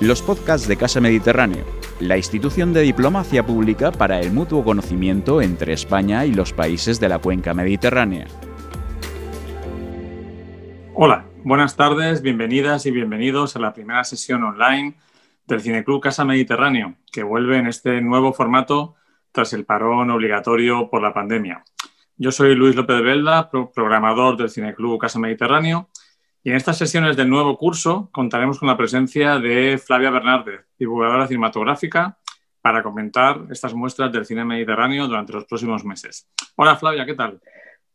los podcasts de Casa Mediterráneo, la institución de diplomacia pública para el mutuo conocimiento entre España y los países de la cuenca mediterránea. Hola, buenas tardes, bienvenidas y bienvenidos a la primera sesión online del Cineclub Casa Mediterráneo, que vuelve en este nuevo formato tras el parón obligatorio por la pandemia. Yo soy Luis López de Velda, programador del Cineclub Casa Mediterráneo, y en estas sesiones del nuevo curso contaremos con la presencia de Flavia Bernárdez, divulgadora cinematográfica, para comentar estas muestras del cine mediterráneo durante los próximos meses. Hola Flavia, ¿qué tal?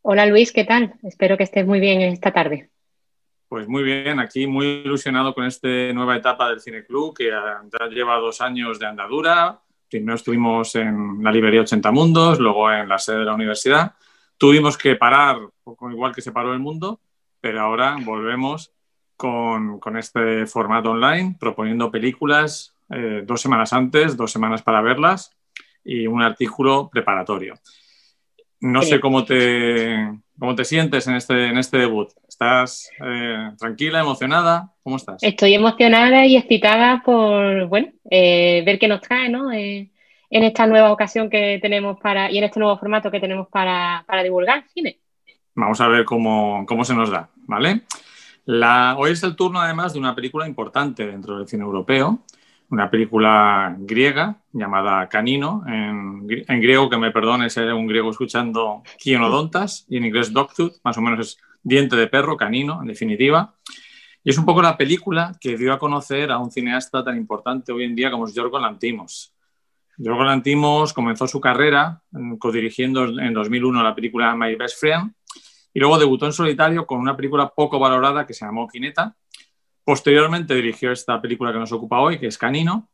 Hola Luis, ¿qué tal? Espero que estés muy bien esta tarde. Pues muy bien, aquí muy ilusionado con esta nueva etapa del Cine Club que ya lleva dos años de andadura. Primero estuvimos en la librería 80 Mundos, luego en la sede de la universidad. Tuvimos que parar, igual que se paró el mundo, pero ahora volvemos con, con este formato online, proponiendo películas eh, dos semanas antes, dos semanas para verlas y un artículo preparatorio. No sé cómo te, cómo te sientes en este, en este debut. ¿Estás eh, tranquila, emocionada? ¿Cómo estás? Estoy emocionada y excitada por bueno, eh, ver qué nos trae ¿no? Eh, en esta nueva ocasión que tenemos para y en este nuevo formato que tenemos para, para divulgar cine. Vamos a ver cómo, cómo se nos da, ¿vale? Hoy es el turno además de una película importante dentro del cine europeo, una película griega llamada Canino, en, griego, que me perdone ser un griego escuchando Kionodontas, y en inglés Dogtooth, más o menos es diente de perro, canino, en definitiva. Y es un poco la película que dio a conocer a un cineasta tan importante hoy en día como es Yorgos Lantimos. Yorgos Lantimos comenzó su carrera mm, codirigiendo en 2001 la película My Best Friend y luego debutó en solitario con una película poco valorada que se llamó Quineta, Posteriormente dirigió esta película que nos ocupa hoy, que es Canino,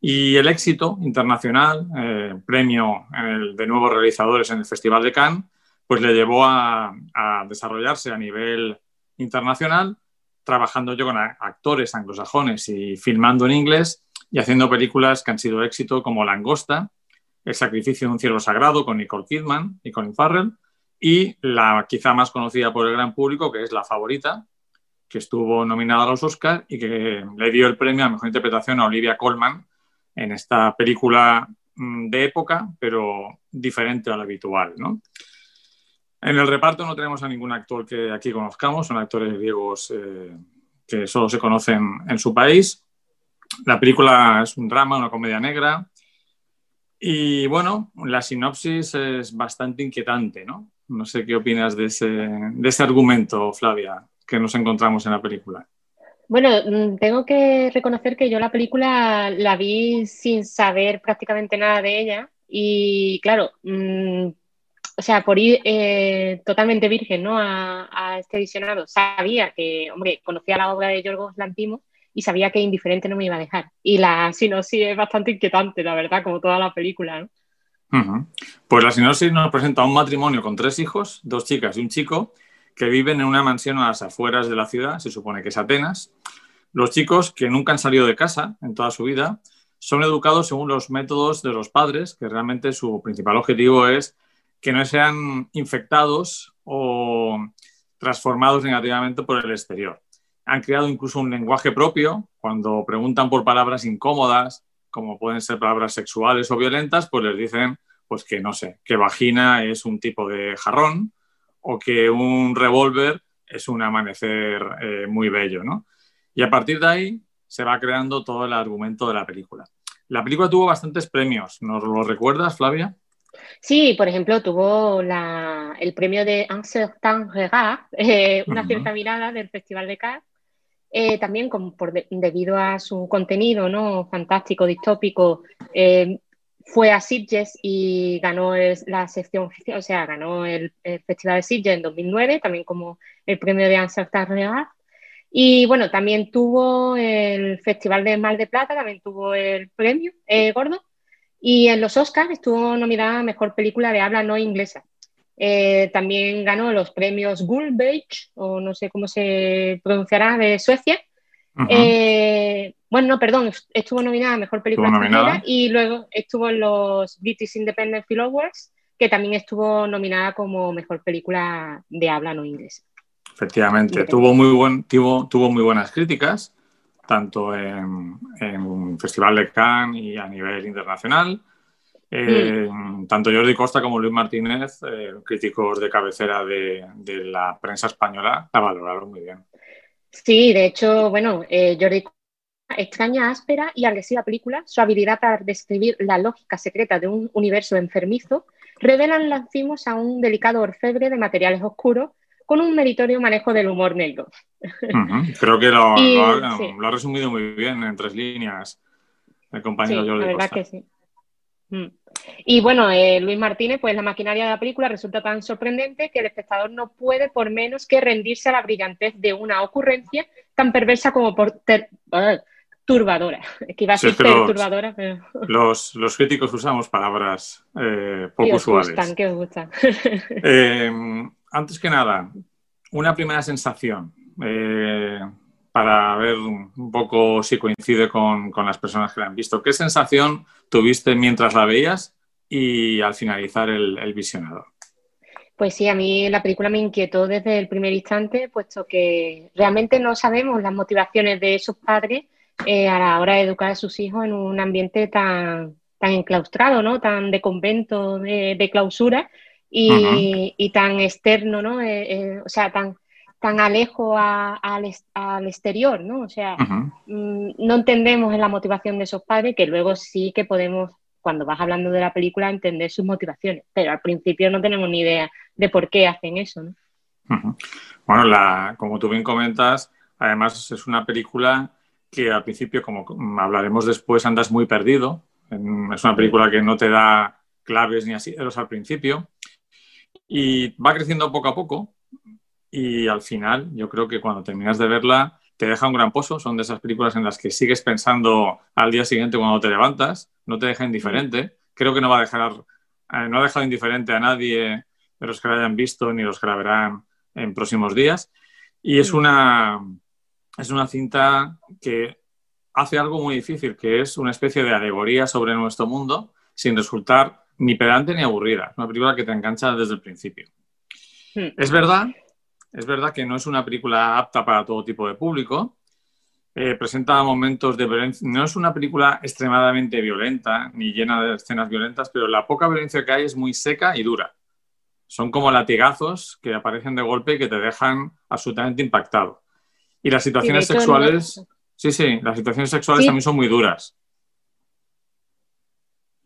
y el éxito internacional, eh, premio de nuevos realizadores en el Festival de Cannes, pues le llevó a, desarrollarse a nivel internacional, trabajando yo con actores anglosajones y filmando en inglés y haciendo películas que han sido éxito como Langosta, El sacrificio de un cielo sagrado con Nicole Kidman y Colin Farrell, y la quizá más conocida por el gran público, que es La Favorita, que estuvo nominada a los Oscars y que le dio el premio a Mejor Interpretación a Olivia Colman en esta película mm, de época, pero diferente a la habitual. ¿no? En el reparto no tenemos a ningún actor que aquí conozcamos, son actores griegos eh, que solo se conocen en su país. La película es un drama, una comedia negra. Y bueno, la sinopsis es bastante inquietante, ¿no? No sé qué opinas de ese, de ese argumento, Flavia que nos encontramos en la película? Bueno, mm, tengo que reconocer que yo la película la vi sin saber prácticamente nada de ella y claro, mm, o sea, por ir eh, totalmente virgen ¿no? a, este visionado, sabía que, hombre, conocía la obra de Yorgos Lantimos y sabía que indiferente no me iba a dejar. Y la sinopsis es bastante inquietante, la verdad, como toda la película. ¿no? Pues la sinopsis nos presenta un matrimonio con tres hijos, dos chicas y un chico, que viven en una mansión a las afueras de la ciudad, se supone que es Atenas. Los chicos que nunca han salido de casa en toda su vida son educados según los métodos de los padres, que realmente su principal objetivo es que no sean infectados o transformados negativamente por el exterior. Han creado incluso un lenguaje propio. Cuando preguntan por palabras incómodas, como pueden ser palabras sexuales o violentas, pues les dicen pues que no sé, que vagina es un tipo de jarrón o que un revólver es un amanecer eh, muy bello, ¿no? Y a partir de ahí se va creando todo el argumento de la película. La película tuvo bastantes premios, ¿nos lo recuerdas, Flavia? Sí, por ejemplo, tuvo el premio de Un certain regard, eh, una cierta mirada del Festival de Cannes, eh, también por debido a su contenido ¿no? fantástico, distópico, fue a Sitges y ganó la sección, o sea, ganó el, Festival de Sitges en 2009, también como el premio de Ansel Real. Y bueno, también tuvo el Festival de Mar de Plata, también tuvo el premio eh, gordo. Y en los Oscars estuvo nominada a Mejor Película de Habla No Inglesa. Eh, también ganó los premios Gullbeach, o no sé cómo se pronunciará, de Suecia. Bueno, no, perdón, estuvo nominada a Mejor Película Extranjera y luego estuvo en los British Independent Film Awards, que también estuvo nominada como Mejor Película de habla no inglesa. Efectivamente, tuvo muy, buen, tuvo, tuvo muy buenas críticas, tanto en, en Festival de Cannes y a nivel internacional. Eh, mm. Tanto Jordi Costa como Luis Martínez, eh, críticos de cabecera de, la prensa española, la valoraron muy bien. Sí, de hecho, bueno, eh, Jordi extraña, áspera y agresiva película, su habilidad para describir la lógica secreta de un universo enfermizo, revelan lancimos a un delicado orfebre de materiales oscuros con un meritorio manejo del humor negro. Creo que lo, ha, resumido muy bien en tres líneas el compañero Jordi Costa. Que sí. Mm. Y bueno, eh, Luis Martínez, pues la maquinaria de la película resulta tan sorprendente que el espectador no puede por menos que rendirse a la brillantez de una ocurrencia tan perversa como por turbadora. que iba a ser perturbadora, los, los, críticos usamos palabras eh, poco usuales. os gustan. Eh, antes que nada, una primera sensación para ver un poco si coincide con, las personas que la han visto. ¿Qué sensación tuviste mientras la veías y al finalizar el, visionado? Pues sí, a mí la película me inquietó desde el primer instante, puesto que realmente no sabemos las motivaciones de esos padres eh, a la hora de educar a sus hijos en un ambiente tan, tan enclaustrado, ¿no? Tan de convento, de, clausura y, tan externo, ¿no? Eh, eh, o sea, tan, tan alejo al exterior, ¿no? O sea, mm, no entendemos la motivación de esos padres, que luego sí que podemos, cuando vas hablando de la película, entender sus motivaciones, pero al principio no tenemos ni idea de por qué hacen eso, ¿no? Bueno, la, como tú bien comentas, además es una película que al principio, como hablaremos después, andas muy perdido. Es una película que no te da claves ni así al principio y va creciendo poco a poco y al final yo creo que cuando terminas de verla te deja un gran pozo. Son de esas películas en las que sigues pensando al día siguiente cuando te levantas, no te deja indiferente. Creo que no va a dejar, eh, no ha dejado indiferente a nadie de los que la hayan visto ni los que la verán en próximos días. Y es una, es una cinta que hace algo muy difícil, que es una especie de alegoría sobre nuestro mundo sin resultar ni pedante ni aburrida. Es una película que te engancha desde el principio. Es verdad es verdad que no es una película apta para todo tipo de público. Eh, presenta momentos de violencia. No es una película extremadamente violenta ni llena de escenas violentas, pero la poca violencia que hay es muy seca y dura. Son como latigazos que aparecen de golpe y que te dejan absolutamente impactado. Y las situaciones sexuales. Sí, sí, las situaciones sexuales también son muy duras.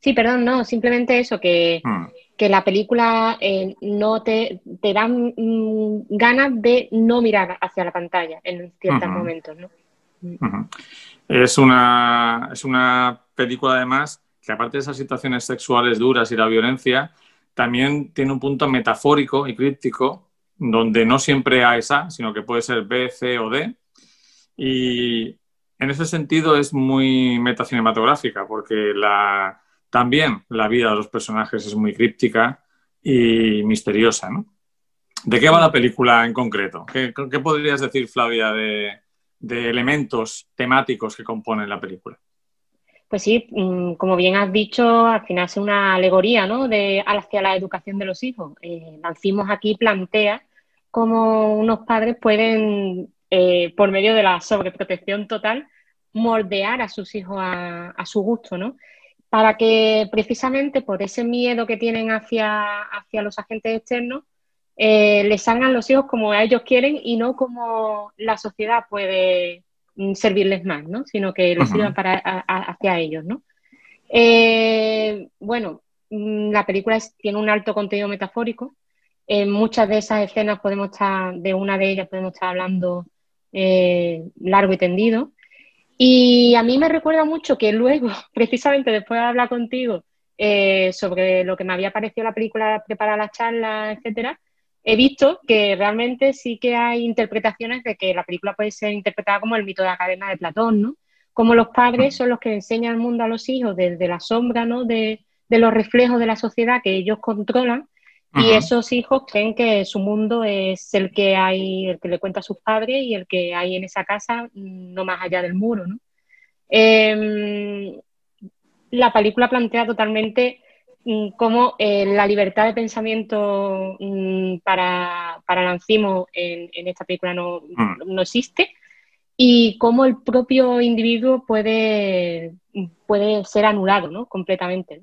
Sí, perdón, no, simplemente eso, que, hmm que la película eh, no te, te da mm, ganas de no mirar hacia la pantalla en ciertos momentos, ¿no? Es una, es una película además que aparte de esas situaciones sexuales duras y la violencia, también tiene un punto metafórico y críptico donde no siempre A es A, sino que puede ser B, C o D. Y en ese sentido es muy metacinematográfica porque la, también la vida de los personajes es muy críptica y misteriosa, ¿no? ¿De qué va la película en concreto? ¿Qué, podrías decir, Flavia, de, elementos temáticos que componen la película? Pues sí, mm, como bien has dicho, al final es una alegoría ¿no? de, hacia la educación de los hijos. Eh, aquí plantea cómo unos padres pueden, eh, por medio de la sobreprotección total, moldear a sus hijos a, a su gusto, ¿no? Para que precisamente por ese miedo que tienen hacia, hacia los agentes externos, eh, les hagan los hijos como ellos quieren y no como la sociedad puede mm, servirles más, ¿no? sino que les sirvan para, hacia ellos. ¿no? Eh, bueno, mm, la película tiene un alto contenido metafórico. En muchas de esas escenas podemos estar, de una de ellas podemos estar hablando eh, largo y tendido. Y a mí me recuerda mucho que luego, precisamente después de hablar contigo eh, sobre lo que me había parecido la película, preparar la charla, etcétera, he visto que realmente sí que hay interpretaciones de que la película puede ser interpretada como el mito de la cadena de Platón, ¿no? Como los padres son los que enseñan el mundo a los hijos desde la sombra, ¿no? De, de los reflejos de la sociedad que ellos controlan y esos hijos creen que su mundo es el que hay, el que le cuenta a sus padres y el que hay en esa casa, no más allá del muro, ¿no? Em, la película plantea totalmente mm, cómo eh, la libertad de pensamiento mm, para, para Lancimo en, esta película no, mm. no existe y cómo el propio individuo puede, puede ser anulado ¿no? completamente.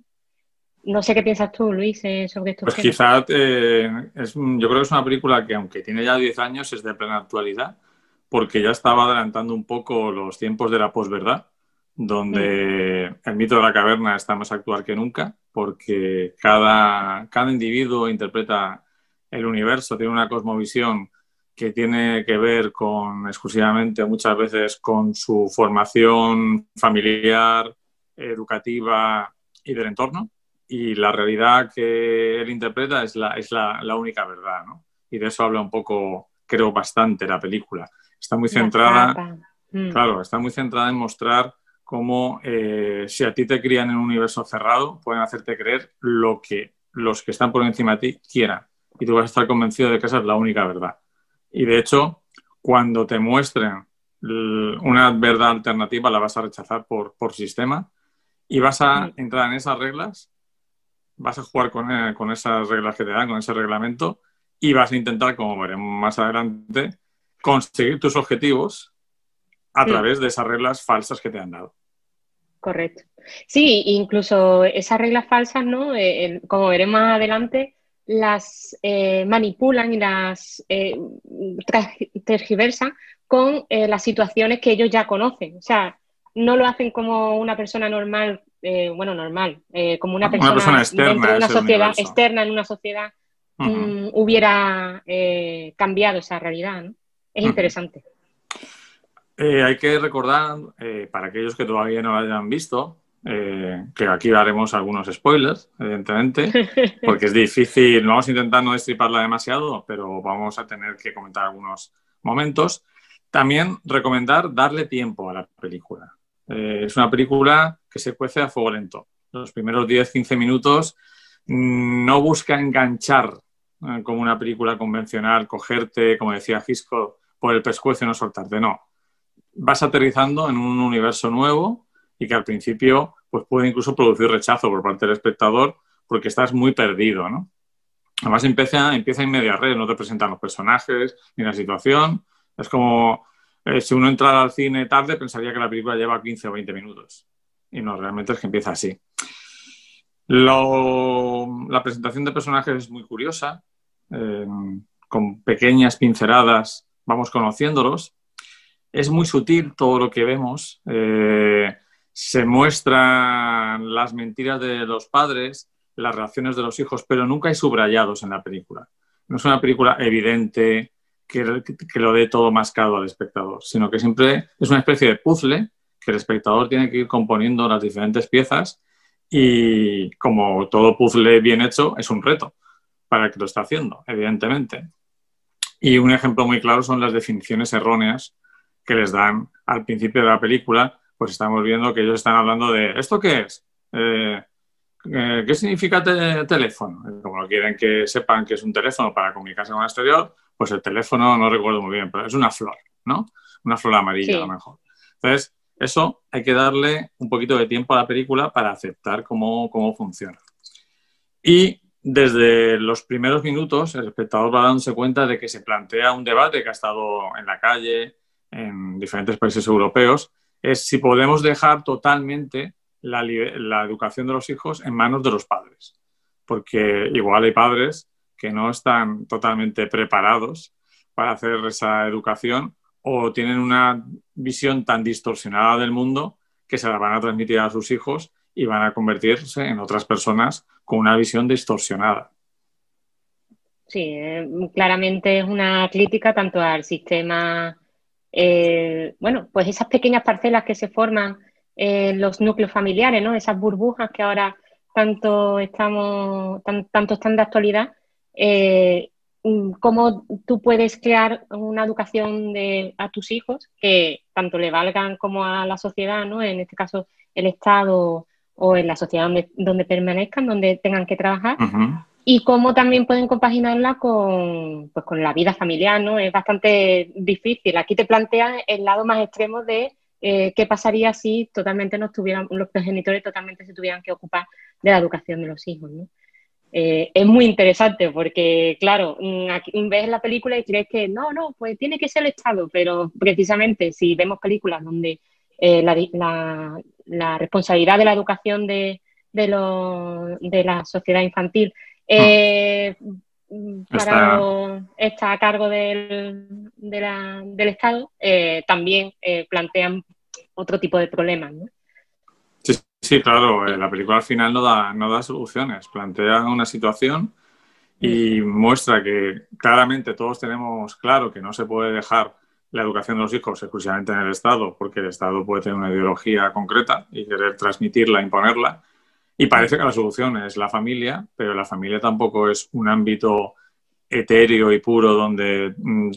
No sé qué piensas tú, Luis, eh, sobre esto. Pues quizás eh, es, yo creo que es una película que, aunque tiene ya 10 años, es de plena actualidad, porque ya estaba adelantando un poco los tiempos de la posverdad, donde mm. el mito de la caverna está más actual que nunca, porque cada, cada individuo interpreta el universo, tiene una cosmovisión que tiene que ver con exclusivamente muchas veces con su formación familiar, educativa y del entorno. Y la realidad que él interpreta es la, es la, la única verdad, ¿no? Y de eso habla un poco, creo, bastante la película. Está muy centrada, mm. claro, está muy centrada en mostrar cómo eh, si a ti te crían en un universo cerrado, pueden hacerte creer lo que los que están por encima de ti quieran. Y tú vas a estar convencido de que esa es la única verdad. Y de hecho, cuando te muestren una verdad alternativa, la vas a rechazar por, por sistema y vas a entrar en esas reglas, vas a jugar con, eh, con esas reglas que te dan, con ese reglamento, y vas a intentar, como veremos más adelante, conseguir tus objetivos a través de esas reglas falsas que te han dado. Correcto. Sí, incluso esas reglas falsas, ¿no? Eh, como veremos más adelante, las eh, manipulan y las eh, tergiversan con las situaciones que ellos ya conocen. O sea, no lo hacen como una persona normal, bueno, normal, como una persona, externa dentro de una sociedad externa en una sociedad mm, hubiera cambiado esa realidad. ¿no? Es interesante. hay que recordar, para aquellos que todavía no lo hayan visto, eh, que aquí haremos algunos spoilers, evidentemente, porque es difícil, vamos a intentar no destriparla demasiado, pero vamos a tener que comentar algunos momentos. También recomendar darle tiempo a la película. Eh, es una película que se cuece a fuego lento. Los primeros 10-15 minutos mm, no busca enganchar eh, como una película convencional, cogerte, como decía Gisco, por el pescuezo y no soltarte. No. Vas aterrizando en un universo nuevo y que al principio pues puede incluso producir rechazo por parte del espectador porque estás muy perdido, ¿no? Además empieza, empieza en media red, no te presentan los personajes ni la situación. Es como eh, si uno entrara al cine tarde pensaría que la película lleva 15 o 20 minutos. Y no, realmente es que empieza así. la presentación de personajes es muy curiosa, eh, con pequeñas pinceladas vamos conociéndolos. Es muy sutil todo lo que vemos. Eh, se muestran las mentiras de los padres, las reacciones de los hijos, pero nunca hay subrayados en la película. No es una película evidente que, lo dé todo mascado al espectador, sino que siempre es una especie de puzzle que el espectador tiene que ir componiendo las diferentes piezas y como todo puzzle bien hecho es un reto para el que lo está haciendo, evidentemente. Y un ejemplo muy claro son las definiciones erróneas que les dan al principio de la película pues estamos viendo que ellos están hablando de, ¿esto qué es? Eh, eh, ¿Qué significa teléfono? Como quieren que sepan que es un teléfono para comunicarse con el exterior, pues el teléfono no recuerdo muy bien, pero es una flor, ¿no? Una flor amarilla a lo mejor. Entonces, eso hay que darle un poquito de tiempo a la película para aceptar cómo, cómo funciona. Y desde los primeros minutos, el espectador va dándose cuenta de que se plantea un debate que ha estado en la calle, en diferentes países europeos, es si podemos dejar totalmente la, educación de los hijos en manos de los padres. Porque igual hay padres que no están totalmente preparados para hacer esa educación o tienen una visión tan distorsionada del mundo que se la van a transmitir a sus hijos y van a convertirse en otras personas con una visión distorsionada. Sí, eh, claramente es una crítica tanto al sistema eh, bueno, pues esas pequeñas parcelas que se forman en los núcleos familiares, ¿no? Esas burbujas que ahora tanto estamos, tanto están de actualidad, eh, cómo tú puedes crear una educación de, a tus hijos que tanto le valgan como a la sociedad, ¿no? En este caso, el Estado o en la sociedad donde, permanezcan, donde tengan que trabajar, y cómo también pueden compaginarla con, pues, con la vida familiar, ¿no? Es bastante difícil. Aquí te plantean el lado más extremo de eh, qué pasaría si totalmente no estuvieran, los progenitores totalmente se tuvieran que ocupar de la educación de los hijos, ¿no? eh, es muy interesante porque, claro, mm, aquí ves la película y crees que no, no, pues tiene que ser el Estado, pero precisamente si vemos películas donde eh, la, responsabilidad de la educación de, de, de la sociedad infantil eh, está... a cargo del, del Estado, también plantean otro tipo de problemas. ¿no? Sí, claro, eh, la película al final no da, no da soluciones, plantea una situación y muestra que claramente todos tenemos claro que no se puede dejar la educación de los hijos exclusivamente en el Estado, porque el Estado puede tener una ideología concreta y querer transmitirla, imponerla. Y parece que la solución es la familia, pero la familia tampoco es un ámbito etéreo y puro donde mm,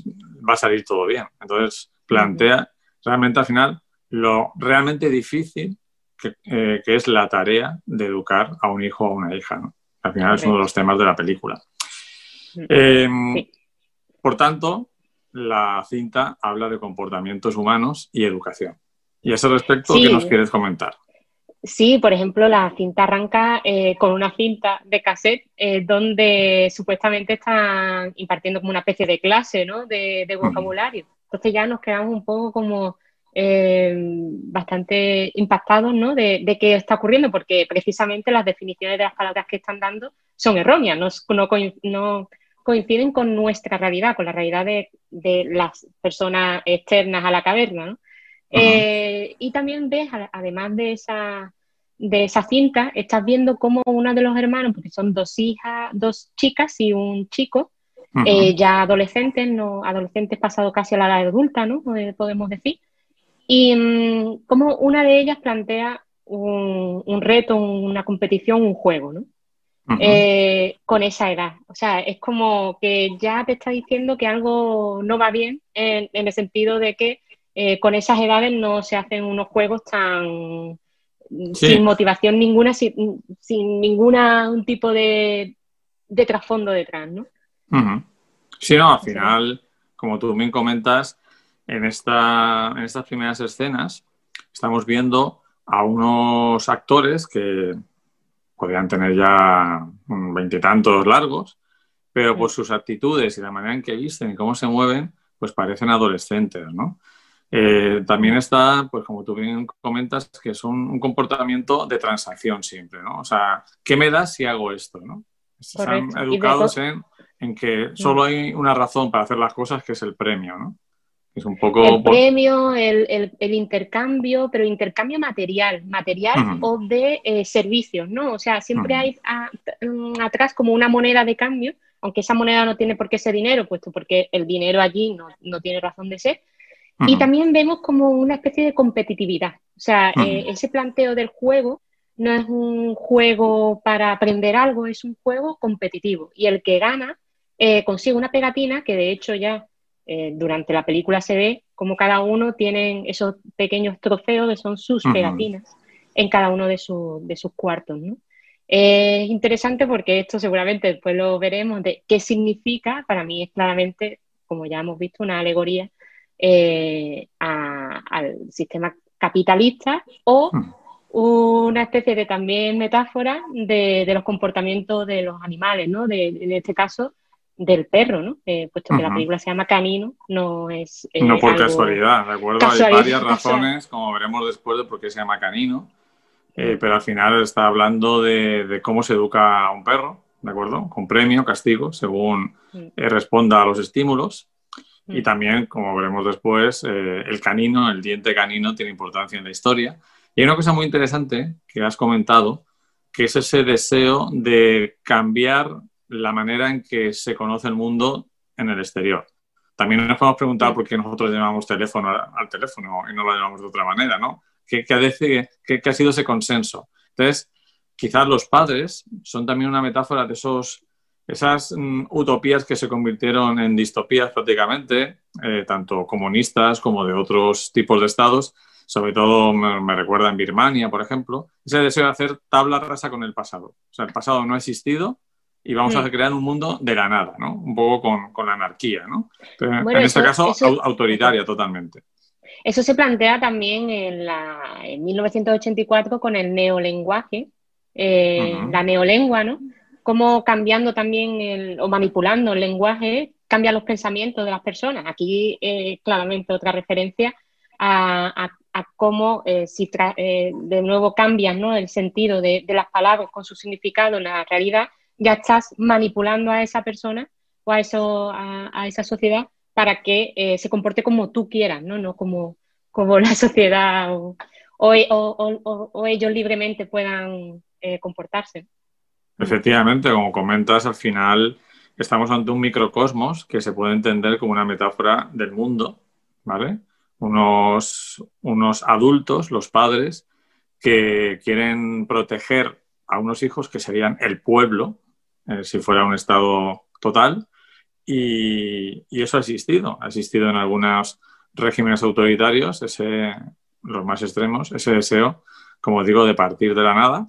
va a salir todo bien. Entonces, plantea realmente al final lo realmente difícil eh, que, es la tarea de educar a un hijo o a una hija. ¿no? Al final es uno de los temas de la película. Em, por tanto, la cinta habla de comportamientos humanos y educación. Y a ese respecto, ¿qué nos quieres comentar? Sí, por ejemplo, la cinta arranca eh, con una cinta de cassette eh, donde supuestamente están impartiendo como una especie de clase ¿no? de, de vocabulario. Entonces ya nos quedamos un poco como eh, bastante impactados ¿no? de, qué está ocurriendo, porque precisamente las definiciones de las palabras que están dando son erróneas, no, no, coinciden con nuestra realidad, con la realidad de, las personas externas a la caverna. Eh, y también ves, además de esa, de esa cinta, estás viendo cómo uno de los hermanos, porque son dos hijas, dos chicas y un chico, eh, ya adolescentes, no, adolescentes pasados casi a la edad adulta, ¿no? podemos decir, y mm, como una de ellas plantea un, reto, una competición, un juego, ¿no? Eh, con esa edad. O sea, es como que ya te está diciendo que algo no va bien en, el sentido de que eh, con esas edades no se hacen unos juegos tan sin motivación ninguna, sin, sin ningún tipo de, de trasfondo detrás, ¿no? Sí, no, al final, como tú bien comentas, en, esta, en estas primeras escenas estamos viendo a unos actores que podrían tener ya veintitantos largos, pero por sus actitudes y la manera en que visten y cómo se mueven, pues parecen adolescentes, ¿no? Eh, también está, pues como tú bien comentas, que es un, comportamiento de transacción siempre, ¿no? O sea, ¿qué me das si hago esto, no? Están educados en, en, que solo hay una razón para hacer las cosas, que es el premio, ¿no? un poco... El premio, el, intercambio, pero intercambio material, material o de eh, servicios, ¿no? O sea, siempre hay mm, atrás como una moneda de cambio, aunque esa moneda no tiene por qué ser dinero, puesto porque el dinero allí no, tiene razón de ser. Y también vemos como una especie de competitividad. O sea, eh, ese planteo del juego no es un juego para aprender algo, es un juego competitivo. Y el que gana eh, consigue una pegatina, que de hecho ya eh, durante la película se ve como cada uno tiene esos pequeños trofeos que son sus pegatinas en cada uno de, de sus cuartos. ¿no? es interesante porque esto seguramente después lo veremos de qué significa. Para mí es claramente, como ya hemos visto, una alegoría eh, al sistema capitalista o una especie de también metáfora de, los comportamientos de los animales, ¿no? De, en este caso, del perro, ¿no? Eh, puesto que la película se llama Canino, no es. Eh, no por casualidad, ¿de acuerdo? Hay varias razones, como veremos después, de por qué se llama Canino, eh, pero al final está hablando de, cómo se educa a un perro, ¿de acuerdo? Con premio, castigo, según responda a los estímulos. Y también, como veremos después, el canino, el diente canino, tiene importancia en la historia. Y hay una cosa muy interesante que has comentado, que es ese deseo de cambiar la manera en que se conoce el mundo en el exterior. También nos podemos preguntar por qué nosotros llamamos teléfono al teléfono y no lo llamamos de otra manera, ¿no? ¿Qué, ha sido ese consenso? Entonces, quizás los padres son también una metáfora de esos, esas mm, utopías que se convirtieron en distopías prácticamente, eh, tanto comunistas como de otros tipos de estados. Sobre todo me, me, recuerda en Birmania, por ejemplo, ese deseo de hacer tabla rasa con el pasado. O sea, el pasado no ha existido, y vamos a mm. crear un mundo de la nada, ¿no? Un poco con, con la anarquía, ¿no? en este caso, autoritaria totalmente. Eso se plantea también en, la, en 1984 con el neolenguaje, eh, la neolengua, ¿no? Cómo cambiando también el, o manipulando el lenguaje cambia los pensamientos de las personas. Aquí eh, claramente otra referencia a, cómo eh, si eh, de nuevo cambias el sentido de, las palabras con su significado en la realidad, ya estás manipulando a esa persona o a, eso, a, esa sociedad para que se comporte como tú quieras, no, como, la sociedad o ellos libremente puedan comportarse. Efectivamente, como comentas, al final estamos ante un microcosmos que se puede entender como una metáfora del mundo, ¿vale? Unos, unos adultos, los padres, que quieren proteger a unos hijos que serían el pueblo, eh, si fuera un estado total, y, eso ha existido, ha existido en algunos regímenes autoritarios, ese, los más extremos, ese deseo, como digo, de partir de la nada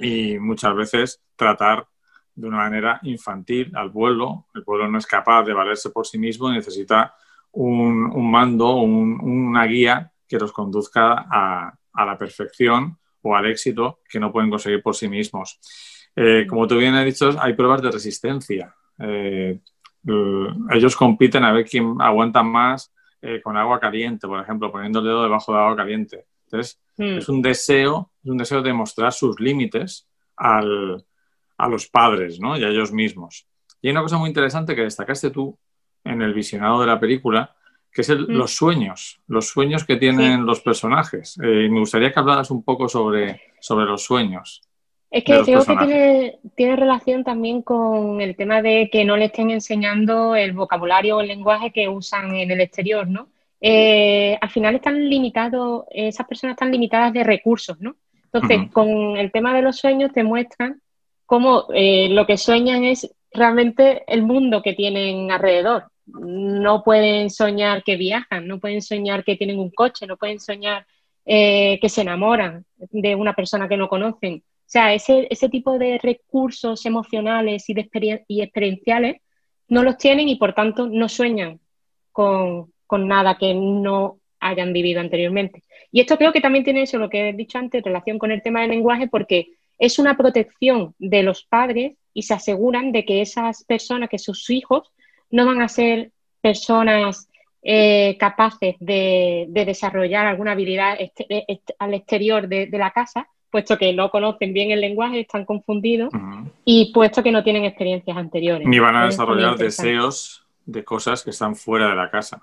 y muchas veces tratar de una manera infantil al pueblo. El pueblo no es capaz de valerse por sí mismo y necesita un, mando, una guía que los conduzca a, la perfección o al éxito que no pueden conseguir por sí mismos. Eh, como tú bien has dicho, hay pruebas de resistencia. Eh, ellos compiten a ver quién aguanta más eh, con agua caliente, por ejemplo, poniendo el dedo debajo de agua caliente. Entonces, hmm. es un deseo, es un deseo de mostrar sus límites al, a los padres ¿no? y a ellos mismos. Y hay una cosa muy interesante que destacaste tú en el visionado de la película, que es mm. los sueños, los sueños que tienen los personajes. Eh, y me gustaría que hablaras un poco sobre, sobre los sueños. Es que creo que tiene, tiene, relación también con el tema de que no le estén enseñando el vocabulario o el lenguaje que usan en el exterior, ¿no? Eh, al final están limitados, esas personas están limitadas de recursos, ¿no? Entonces, con el tema de los sueños te muestran cómo eh, lo que sueñan es realmente el mundo que tienen alrededor. No pueden soñar que viajan, no pueden soñar que tienen un coche, no pueden soñar eh, que se enamoran de una persona que no conocen. O sea, ese, ese tipo de recursos emocionales y, de y experienciales no los tienen y por tanto no sueñan con, con nada que no hayan vivido anteriormente. Y esto creo que también tiene eso, lo que he dicho antes, relación con el tema del lenguaje, porque es una protección de los padres y se aseguran de que esas personas, que sus hijos, no van a ser personas eh, capaces de, desarrollar alguna habilidad al exterior de, la casa, puesto que no conocen bien el lenguaje, están confundidos y puesto que no tienen experiencias anteriores. Ni van a desarrollar deseos de cosas que están fuera de la casa.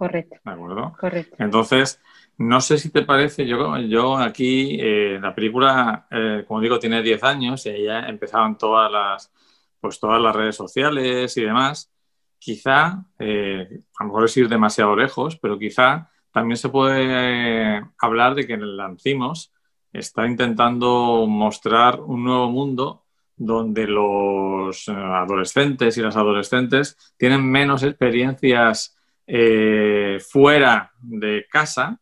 Correcto. ¿De acuerdo? Correcto. Entonces, no sé si te parece, yo, yo aquí, eh, la película, eh, como digo, tiene 10 años y ya empezaban todas las, pues todas las redes sociales y demás. Quizá, eh, a lo mejor es ir demasiado lejos, pero quizá también se puede hablar de que el Lancimos está intentando mostrar un nuevo mundo donde los adolescentes y las adolescentes tienen menos experiencias fuera de casa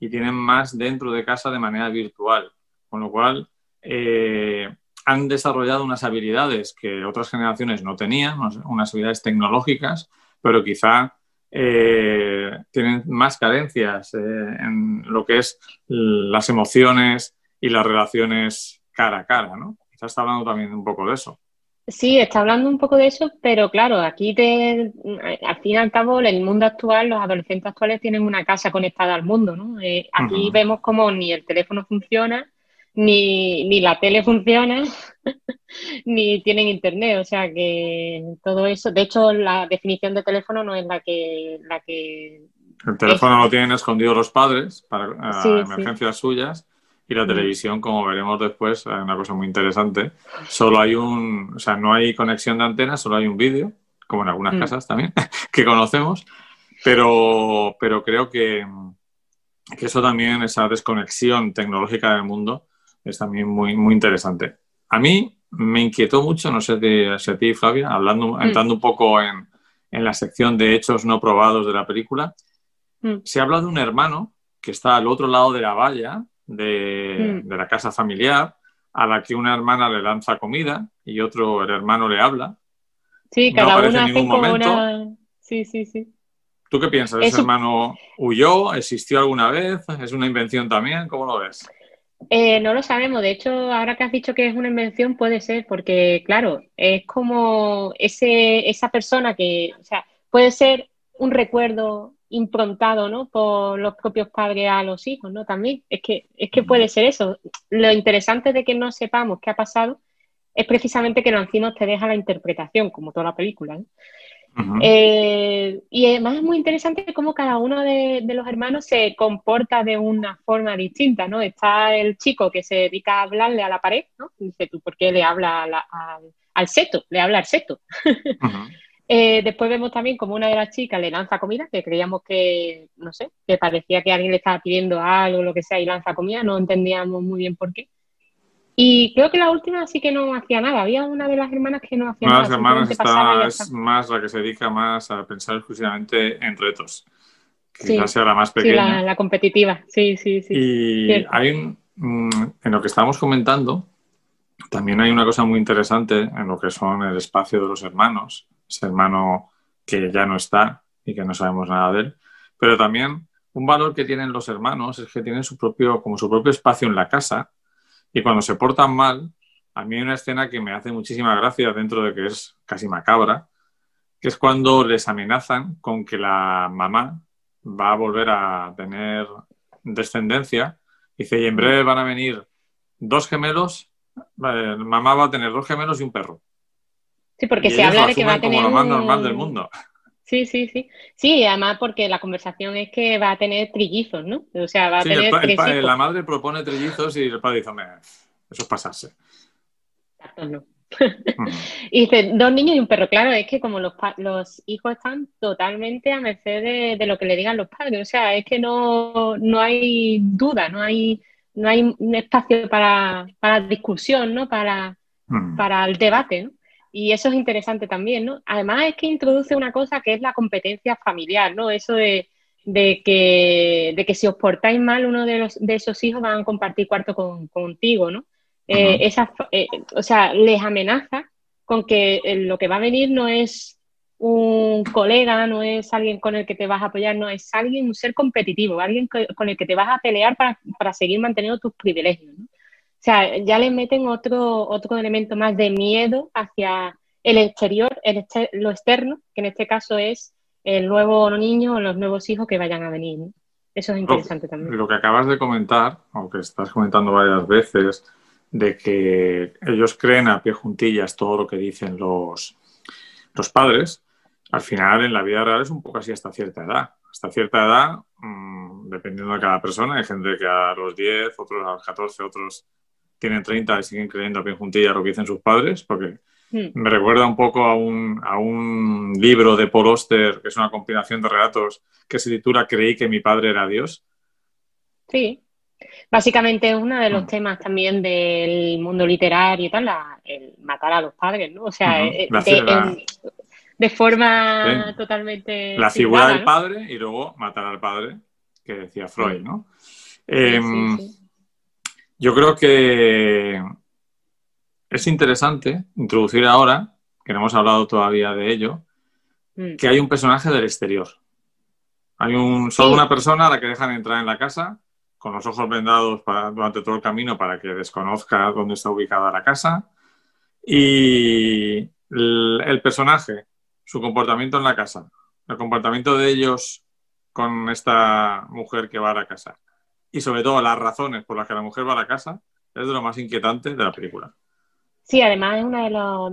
y tienen más dentro de casa de manera virtual, con lo cual eh, han desarrollado unas habilidades que otras generaciones no tenían, unas habilidades tecnológicas, pero quizá eh, tienen más carencias eh, en lo que es las emociones y las relaciones cara a cara, ¿no? Quizás está hablando también un poco de eso. Sí, está hablando un poco de eso, pero claro, aquí te, al fin y al cabo, en el mundo actual, los adolescentes actuales tienen una casa conectada al mundo, ¿no? Eh, aquí vemos como ni el teléfono funciona, ni, ni la tele funciona, ni tienen internet, o sea que todo eso, de hecho, la definición de teléfono no es la que... La que el teléfono lo tienen escondido los padres para emergencias suyas y la mm. televisión, como veremos después, es una cosa muy interesante. Solo hay un, o sea, no hay conexión de antenas, solo hay un vídeo, como en algunas mm. casas también, que conocemos, pero, pero creo que, que, eso también, esa desconexión tecnológica del mundo, es también muy, muy interesante. A mí me inquietó mucho, no sé si a ti, Flavia, hablando, mm. entrando un poco en, en, la sección de hechos no probados de la película, se habla de un hermano que está al otro lado de la valla, Mm. de, la casa familiar, a la que una hermana le lanza comida y otro, el hermano le habla. Sí, cada uno hace como una... Sí, sí, sí. ¿Tú qué piensas? ¿Ese hermano huyó? ¿Existió alguna vez? ¿Es una invención también? ¿Cómo lo ves? Eh, no lo sabemos. De hecho, ahora que has dicho que es una invención, puede ser, porque, claro, es como ese, esa persona que, o sea, puede ser un recuerdo improntado, ¿no? Por los propios padres a los hijos, ¿no? También. Es que, es que puede ser eso. Lo interesante de que no sepamos qué ha pasado es precisamente que encima te deja la interpretación, como toda la película. Eh, y además es muy interesante cómo cada uno de, los hermanos se comporta de una forma distinta, ¿no? Está el chico que se dedica a hablarle a la pared, ¿no? Dice tú, ¿por qué le habla al, seto? Le habla al seto. Eh, después vemos también como una de las chicas le lanza comida, que creíamos que, no sé, que parecía que alguien le estaba pidiendo algo, lo que sea, y lanza comida, no entendíamos muy bien por qué. Y creo que la última sí que no hacía nada. Había una de las hermanas que no hacía nada. Una de las hermanas es más la que se dedica más a pensar exclusivamente en retos. Quizás sea la más pequeña. Sí, la, competitiva. Sí, sí, sí. Y hay un, mm, en lo que estábamos comentando, también hay una cosa muy interesante en lo que son el espacio de los hermanos. Ese hermano que ya no está y que no sabemos nada de él. Pero también un valor que tienen los hermanos es que tienen su propio, como su propio espacio en la casa y cuando se portan mal, a mí hay una escena que me hace muchísima gracia dentro de que es casi macabra, que es cuando les amenazan con que la mamá va a volver a tener descendencia. Dice, y en breve van a venir dos gemelos, mamá va a tener dos gemelos y un perro. Sí, porque se habla de que va a tener como lo más normal del mundo. Sí, sí, sí. Sí, además porque la conversación es que va a tener trillizos, ¿no? O sea, va a tener La madre propone trillizos y el padre dice, eso es pasarse. Exacto, no. y dice, dos niños y un perro. Claro, es que como los, los hijos están totalmente a merced de, lo que le digan los padres. O sea, es que no, hay duda, no hay, no hay un espacio para, discusión, ¿no? Para, para el debate, ¿no? Y eso es interesante también, ¿no? Además es que introduce una cosa que es la competencia familiar, ¿no? Eso de, que, de que si os portáis mal, uno de, los, de esos hijos van a compartir cuarto contigo, ¿no? Eh, eh, o sea, les amenaza con que eh, lo que va a venir no es un colega, no es alguien con el que te vas a apoyar, no es alguien, un ser competitivo, alguien con el que te vas a pelear para, para seguir manteniendo tus privilegios. ¿no? O sea, ya le meten otro, otro elemento más de miedo hacia el exterior, el lo externo, que en este caso es el nuevo niño o los nuevos hijos que vayan a venir. Eso es interesante también. Lo que acabas de comentar, aunque estás comentando varias veces, de que ellos creen a pie juntillas todo lo que dicen los, los padres, al final en la vida real es un poco así hasta cierta edad. Hasta cierta edad, mm, dependiendo de cada persona, hay gente que a los 10, otros a los 14, otros tienen 30 y siguen creyendo a pie juntilla lo que dicen sus padres, porque hmm. me recuerda un poco a un, a un libro de Paul Oster, que es una compilación de relatos que se titula Creí que mi padre era Dios. Sí, básicamente es uno de los hmm. temas también del mundo literario y tal, el matar a los padres, ¿no? O sea, eh, de, forma totalmente... La figura del padre y luego matar al padre, que decía Freud, ¿no? Em, yo creo que es interesante introducir ahora, que no hemos hablado todavía de ello, mm. que hay un personaje del exterior. Hay un, solo una persona a la que dejan entrar en la casa con los ojos vendados durante todo el camino para que desconozca dónde está ubicada la casa. Y el personaje, su comportamiento en la casa, el comportamiento de ellos con esta mujer que va a la casa y sobre todo las razones por las que la mujer va a la casa es de lo más inquietante de la película. Sí, además es uno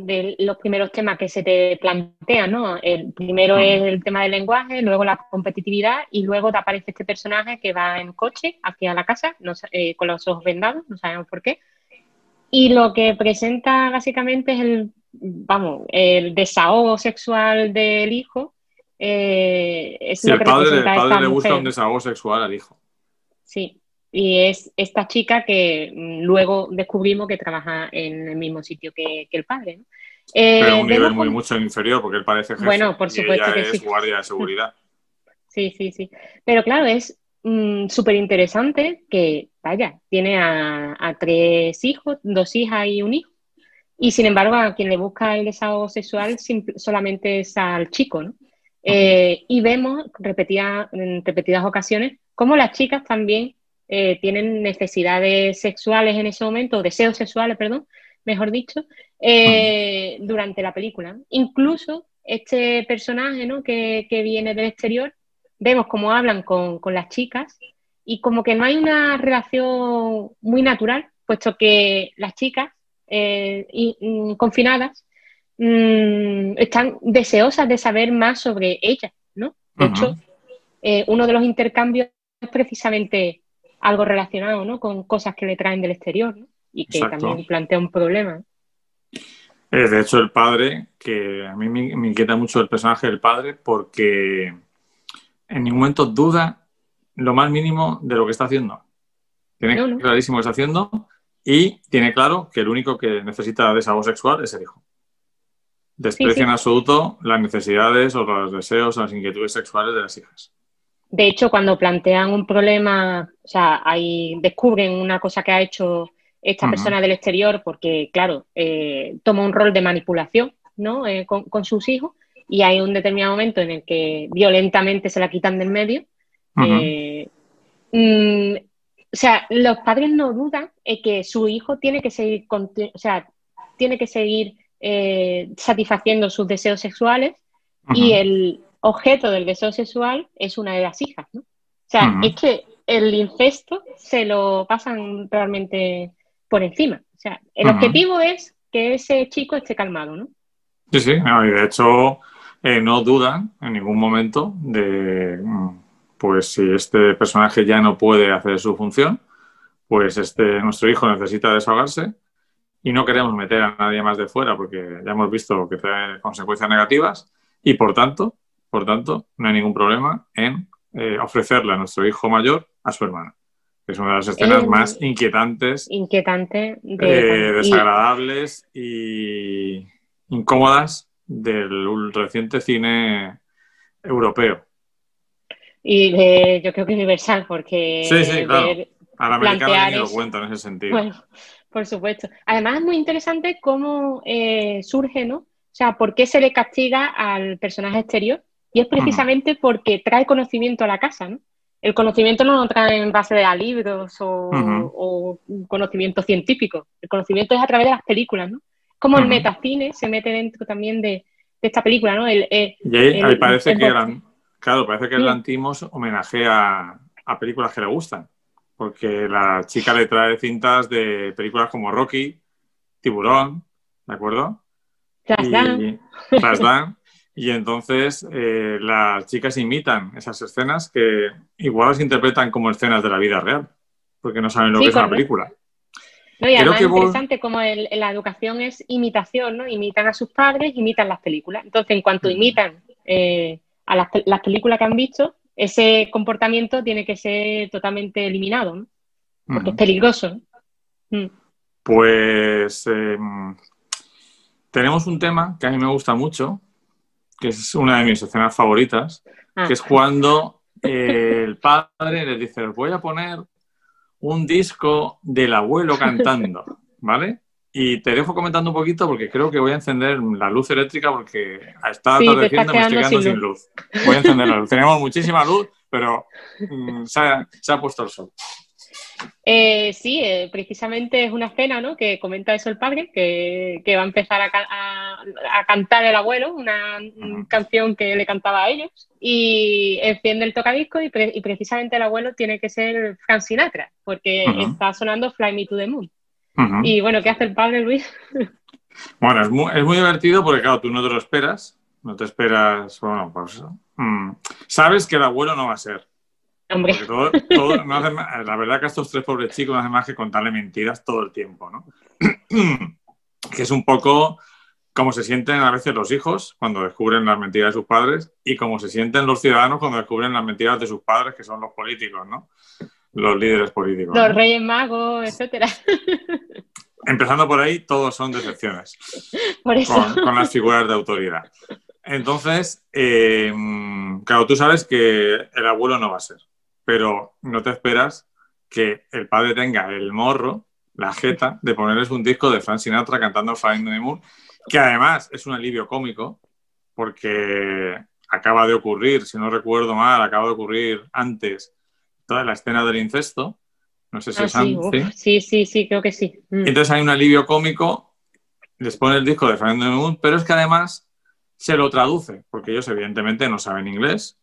de los, primeros temas que se te plantea, ¿no? El primero es el tema del lenguaje, luego la competitividad y luego te aparece este personaje que va en coche hacia la casa eh, con los ojos vendados, no sabemos por qué. Y lo que presenta básicamente es el, vamos, el desahogo sexual del hijo. Eh, es el padre, el padre le gusta un desahogo sexual al hijo. Sí, y es esta chica que mm, luego descubrimos que trabaja en el mismo sitio que, el padre. ¿no? Pero a un nivel muy mucho inferior, porque él parece jefe bueno, por supuesto que es guardia de seguridad. Sí, sí, sí. Pero claro, es mm, súper interesante que, vaya, tiene a, tres hijos, dos hijas y un hijo. Y sin embargo, a quien le busca el desahogo sexual solamente es al chico, ¿no? Eh, y vemos repetida, en repetidas ocasiones cómo las chicas también eh, tienen necesidades sexuales en ese momento, o deseos sexuales, perdón, mejor dicho, eh, durante la película. Incluso este personaje ¿no? que, viene del exterior, vemos cómo hablan con, las chicas y como que no hay una relación muy natural, puesto que las chicas eh, mm, confinadas mm, están deseosas de saber más sobre ellas, ¿no? De hecho, uno de los intercambios es precisamente algo relacionado ¿no? con cosas que le traen del exterior y que también plantea un problema. Eh, de hecho, el padre, que a mí me, inquieta mucho el personaje del padre porque en ningún momento duda lo más mínimo de lo que está haciendo. Tiene clarísimo lo que está haciendo y tiene claro que el único que necesita desahogo sexual es el hijo. Desprecia en absoluto las necesidades o los deseos o las inquietudes sexuales de las hijas. De hecho, cuando plantean un problema, o sea, ahí descubren una cosa que ha hecho esta persona del exterior, porque, claro, eh, toma un rol de manipulación, ¿no? Eh, con, sus hijos, y hay un determinado momento en el que violentamente se la quitan del medio. Eh, mm, o sea, los padres no dudan en que su hijo tiene que seguir, o sea, tiene que seguir satisfaciendo sus deseos sexuales y el, objeto del deseo sexual es una de las hijas, ¿no? O sea, es que el incesto se lo pasan realmente por encima. O sea, el objetivo es que ese chico esté calmado, ¿no? Sí, sí, y de hecho eh, no dudan en ningún momento de, mm, pues si este personaje ya no puede hacer su función, pues este, nuestro hijo necesita desahogarse y no queremos meter a nadie más de fuera porque ya hemos visto que trae consecuencias negativas y por tanto por tanto, no hay ningún problema en eh, ofrecerle a nuestro hijo mayor a su hermana. es una de las escenas más inquietantes, inquietante eh, desagradables y... incómodas del reciente cine europeo. Y yo creo que universal, porque. Sí, sí, claro. A la americana ni lo cuento en ese sentido. Bueno, por supuesto. Además, es muy interesante cómo eh, surge, ¿no? O sea, ¿por qué se le castiga al personaje exterior? Y es precisamente porque trae conocimiento a la casa, ¿no? El conocimiento no lo trae en base de libros o, conocimiento científico. El conocimiento es a través de las películas, ¿no? Como el metacine se mete dentro también de, esta película, ¿no? El, y ahí, parece que eran, claro, parece que el Lantimos homenajea a películas que le gustan. Porque la chica le trae cintas de películas como Rocky, Tiburón, ¿de acuerdo? Flashdance. Y entonces eh, las chicas imitan esas escenas que igual las interpretan como escenas de la vida real, porque no saben lo que es una película. No, y además es interesante como la educación es imitación, ¿no? Imitan a sus padres, imitan las películas. Entonces, en cuanto imitan eh, a las, películas que han visto, ese comportamiento tiene que ser totalmente eliminado, ¿no? Porque es peligroso. Mm. Pues em, tenemos un tema que a mí me gusta mucho, que es una de mis escenas favoritas, que es ah. cuando eh, el padre le dice, voy a poner un disco del abuelo cantando, ¿vale? Y te dejo comentando un poquito porque creo que voy a encender la luz eléctrica porque está atardeciendo y me estoy quedando sin luz. Voy a encender la luz. Tenemos muchísima luz, pero mm, se, ha, puesto el sol. Eh, sí, eh, precisamente es una escena ¿no? que comenta eso el padre, que, va a empezar a, cantar el abuelo, una canción que le cantaba a ellos, y enciende el tocadisco y, y, precisamente el abuelo tiene que ser Frank Sinatra, porque está sonando Fly Me to the Moon. Y bueno, ¿qué hace el padre Luis? bueno, es muy, es muy, divertido porque claro, tú no te lo esperas, no te esperas, bueno, pues mm, sabes que el abuelo no va a ser. La verdad que estos tres pobres chicos no hacen más que contarle mentiras todo el tiempo, ¿no? que es un poco como se sienten a veces los hijos cuando descubren las mentiras de sus padres y como se sienten los ciudadanos cuando descubren las mentiras de sus padres, que son los políticos, ¿no? Los líderes políticos. Los reyes magos, etcétera. Empezando por ahí, todos son decepciones. Con, las figuras de autoridad. Entonces, eh, claro, tú sabes que el abuelo no va a ser pero no te esperas que el padre tenga el morro, la jeta, de ponerles un disco de Frank Sinatra cantando Flying the Moon, que además es un alivio cómico, porque acaba de ocurrir, si no recuerdo mal, acaba de ocurrir antes toda la escena del incesto, No sé si Ah, es sí, An- uf, ¿sí? sí, sí, creo que sí. Mm. Entonces hay un alivio cómico, les pone el disco de Friend of the Moon, pero es que además se lo traduce, porque ellos evidentemente no saben inglés.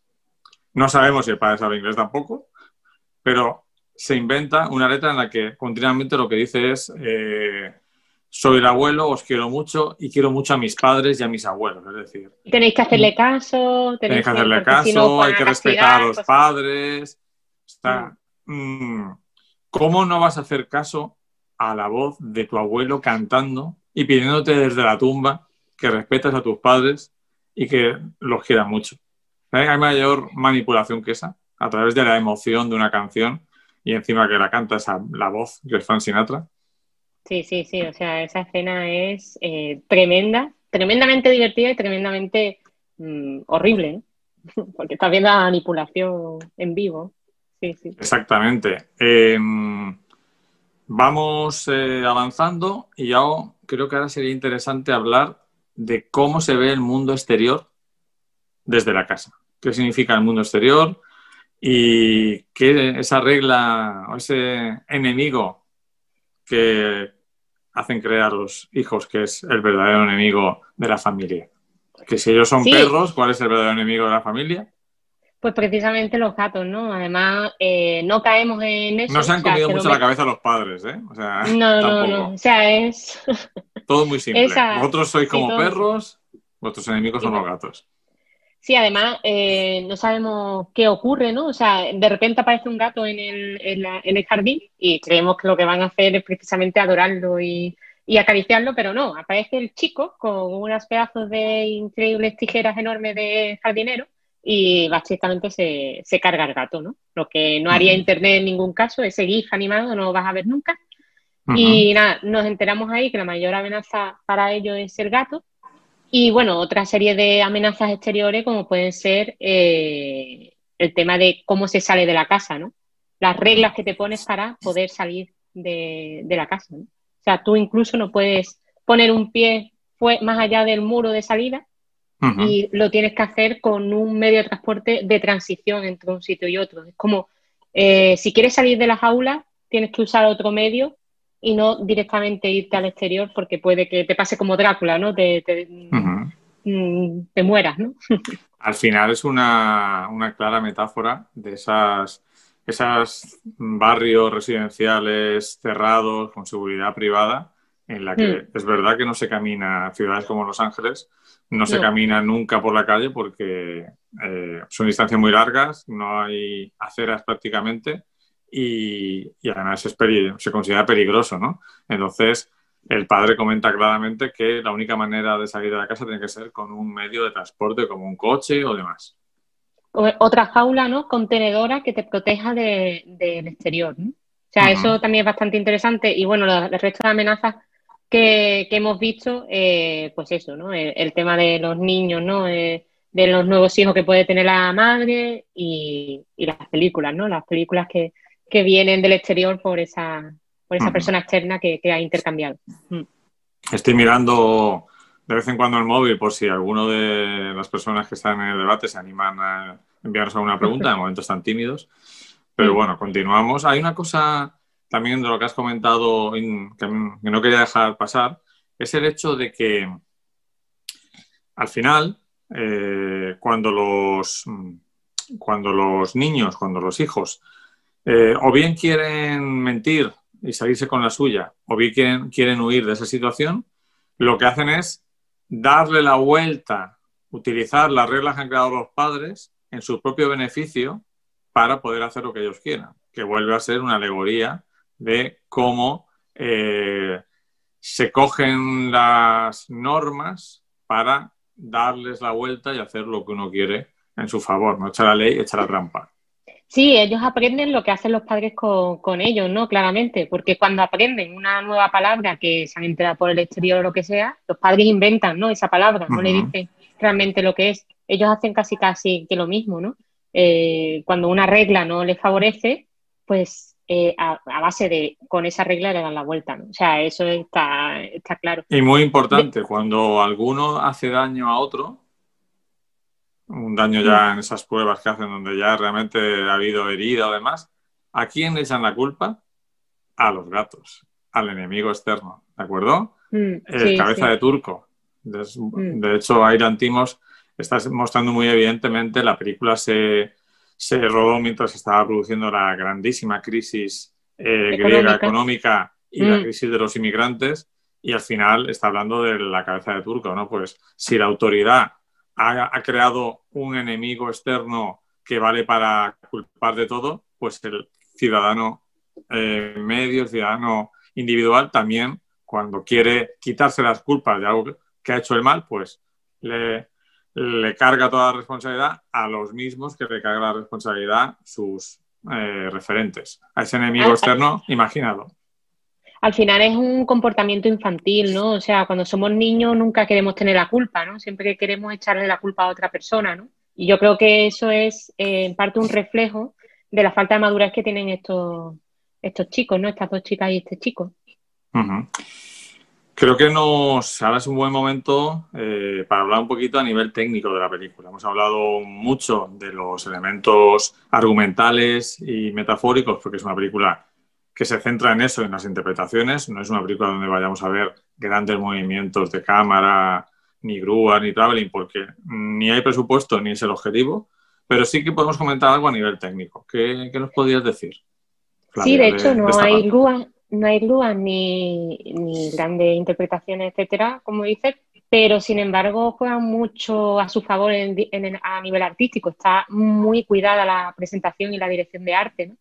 No sabemos si el padre sabe inglés tampoco, pero se inventa una letra en la que continuamente lo que dice es eh, soy el abuelo, os quiero mucho y quiero mucho a mis padres y a mis abuelos. Es decir, Tenéis que hacerle caso, tenéis que hacerle si no caso, hay que respetar a los cosas- padres. Está, mm, ¿Cómo no vas a hacer caso a la voz de tu abuelo cantando y pidiéndote desde la tumba que respetas a tus padres y que los quieras mucho? ¿Eh? Hay mayor manipulación que esa, a través de la emoción de una canción y encima que la canta esa, la voz que es Frank Sinatra. Sí, sí, sí, o sea, esa escena es eh, tremenda, tremendamente divertida y tremendamente mm, horrible, ¿no? Porque estás viendo la manipulación en vivo. Sí, sí. Exactamente. Eh, vamos eh, avanzando y ya creo que ahora sería interesante hablar de cómo se ve el mundo exterior desde la casa. ¿Qué significa el mundo exterior? Y qué esa regla o ese enemigo que hacen crear los hijos, que es el verdadero enemigo de la familia. Que si ellos son Sí. perros, ¿cuál es el verdadero enemigo de la familia? Pues precisamente los gatos, ¿no? Además, eh, no caemos en eso. No se han o sea, comido mucho la cabeza los padres, ¿eh? O sea, No, no, no. O sea, es. Todo muy simple. Esa- Vosotros sois sí, como todo. perros, vuestros enemigos son los gatos. Sí, además, eh, no sabemos qué ocurre, ¿no? O sea, de repente aparece un gato en el, en la- en el jardín y creemos que lo que van a hacer es precisamente adorarlo y, y acariciarlo, pero no, aparece el chico con unas pedazos de increíbles tijeras enormes de jardinero y básicamente se, se carga el gato, ¿no? Lo que no haría internet en ningún caso, ese GIF animado no lo vas a ver nunca. Y nada, nos enteramos ahí que la mayor amenaza para ellos es el gato. Y bueno, otra serie de amenazas exteriores como pueden ser eh, el tema de cómo se sale de la casa, ¿no? Las reglas que te pones para poder salir de, de la casa, ¿no? O sea, tú incluso no puedes poner un pie más allá del muro de salida y lo tienes que hacer con un medio de transporte de transición entre un sitio y otro. Es como, eh, si quieres salir de la jaula, tienes que usar otro medio y no directamente irte al exterior porque puede que te pase como Drácula, ¿no? Te, te, mm, te mueras, ¿no? Al final es una, una clara metáfora de esas, esas barrios residenciales cerrados con seguridad privada en la que Mm. es verdad que no se camina a ciudades como Los Ángeles, no se camina nunca por la calle porque eh, son distancias muy largas, no hay aceras prácticamente y, y además es se considera peligroso, ¿no? Entonces, el padre comenta claramente que la única manera de salir de la casa tiene que ser con un medio de transporte como un coche o demás. Otra jaula, ¿no? Contenedora que te proteja de- del exterior, ¿no? O sea, eso también es bastante interesante. Y bueno, lo- el resto de amenazas que, que hemos visto, eh, pues eso, ¿no? El, el tema de los niños, ¿no? Eh, de los nuevos hijos que puede tener la madre y, y las películas, ¿no? Las películas que, que vienen del exterior por esa, por esa persona externa que, que ha intercambiado. Estoy mirando de vez en cuando el móvil por si alguno de las personas que están en el debate se animan a enviarnos alguna pregunta. De momento están tímidos. Pero Mm. bueno, continuamos. Hay una cosa también de lo que has comentado que, que no quería dejar pasar, es el hecho de que al final, eh, cuando, los, cuando los niños, cuando los hijos, eh, o bien quieren mentir y salirse con la suya, o bien quieren, quieren huir de esa situación, lo que hacen es darle la vuelta, utilizar las reglas que han creado los padres en su propio beneficio para poder hacer lo que ellos quieran, que vuelve a ser una alegoría de cómo eh, se cogen las normas para darles la vuelta y hacer lo que uno quiere en su favor, no echar la ley, echar la trampa. Sí, ellos aprenden lo que hacen los padres con, con ellos, ¿no? Claramente, porque cuando aprenden una nueva palabra que se han enterado por el exterior o lo que sea, los padres inventan, ¿no? Esa palabra, no le dicen realmente lo que es. Ellos hacen casi casi que lo mismo, ¿no? Eh, cuando una regla no les favorece, pues eh, a, a base de con esa regla le dan la vuelta, ¿no? O sea, eso está, está claro. Y muy importante, cuando alguno hace daño a otro, un daño ya en esas pruebas que hacen donde ya realmente ha habido herida o demás, ¿a quién le echan la culpa? a los gatos, al enemigo externo, ¿de acuerdo? Mm, el cabeza de turco. De, mm. de hecho, Airan Timos está mostrando muy evidentemente, la película se, se rodó mientras estaba produciendo la grandísima crisis eh, griega económica y la mm. crisis de los inmigrantes y al final está hablando de la cabeza de turco, ¿no? Pues si la autoridad ha, creado un enemigo externo que vale para culpar de todo, pues el ciudadano eh, medio, el ciudadano individual también, cuando quiere quitarse las culpas de algo que ha hecho el mal, pues le, le carga toda la responsabilidad a los mismos que le carga la responsabilidad sus eh, referentes, a ese enemigo externo imaginado. Al final es un comportamiento infantil, ¿no? O sea, cuando somos niños nunca queremos tener la culpa, ¿no? Siempre queremos echarle la culpa a otra persona, ¿no? Y yo creo que eso es eh, en parte un reflejo de la falta de madurez que tienen estos, estos chicos, ¿no? Estas dos chicas y este chico. Creo que nos ahora es un buen momento eh, para hablar un poquito a nivel técnico de la película. Hemos hablado mucho de los elementos argumentales y metafóricos, porque es una película que se centra en eso, en las interpretaciones. No es una película donde vayamos a ver grandes movimientos de cámara, ni grúa, ni traveling, porque ni hay presupuesto ni es el objetivo. Pero sí que podemos comentar algo a nivel técnico. ¿Qué, nos podrías decir? sí, de hecho, no hay grúa no hay grúas ni, grandes interpretaciones, etcétera, como dices, pero sin embargo juegan mucho a su favor a nivel artístico. Está muy cuidada la presentación y la dirección de arte,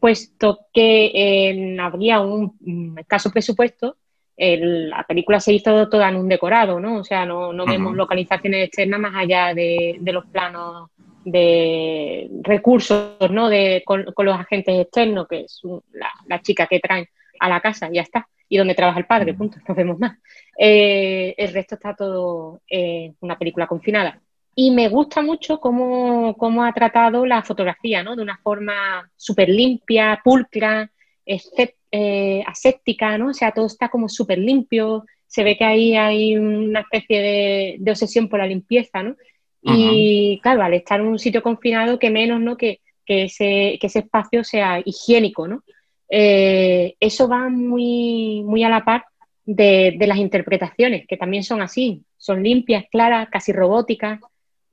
puesto que habría un escaso presupuesto. la película se hizo toda en un decorado, ¿no? O sea, no, vemos localizaciones externas más allá de, los planos de recursos, ¿no? De, con, los agentes externos, que es la, la, chica que traen a la casa, ya está. Y donde trabaja el padre, punto, no vemos más. Eh, el resto está todo en una película confinada. Y me gusta mucho cómo, cómo ha tratado la fotografía, ¿no? De una forma súper limpia, pulcra, eh, aséptica, ¿no? O sea, todo está como súper limpio, se ve que ahí hay una especie de, obsesión por la limpieza, ¿no? Y claro, al estar en un sitio confinado, que menos, ¿no? Que, que, ese, que ese espacio sea higiénico, ¿no? Eh, eso va muy, muy a la par de, las interpretaciones, que también son así, son limpias, claras, casi robóticas,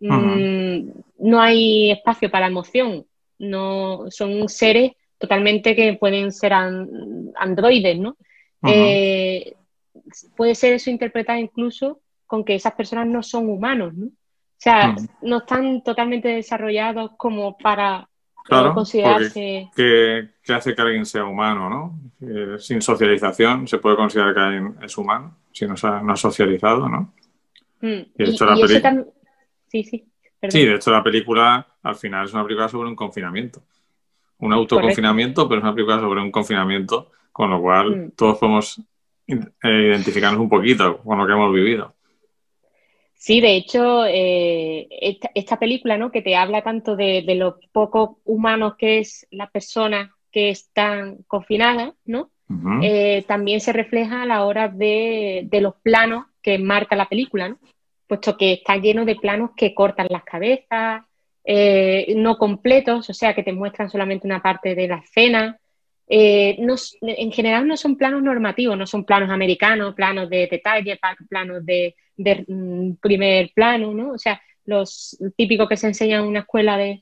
mm, no hay espacio para emoción, no, son seres totalmente que pueden ser androides, ¿no? Eh, puede ser eso interpretado incluso con que esas personas no son humanos, ¿no? O sea, no están totalmente desarrollados como para Claro, ¿qué, hace que alguien sea humano, no? Eh, sin socialización se puede considerar que alguien es humano, si no, no ha socializado, ¿no? Mm, y hecho, la película... Sí, sí. Sí, de hecho la película al final es una película sobre un confinamiento. Un autoconfinamiento, pero es una película sobre un confinamiento, con lo cual mm. todos podemos eh, identificarnos un poquito con lo que hemos vivido. Sí, de hecho, eh, esta, película, ¿no? Que te habla tanto de, lo poco humanos que es la persona que están confinadas, ¿no? Eh, también se refleja a la hora de, los planos que marca la película, ¿no? Puesto que está lleno de planos que cortan las cabezas, eh, no completos, o sea, que te muestran solamente una parte de la escena. en general no son planos normativos, no son planos americanos, planos de detalle, planos de, de mm, primer plano, ¿no? O sea, los típicos que se enseñan en una escuela de,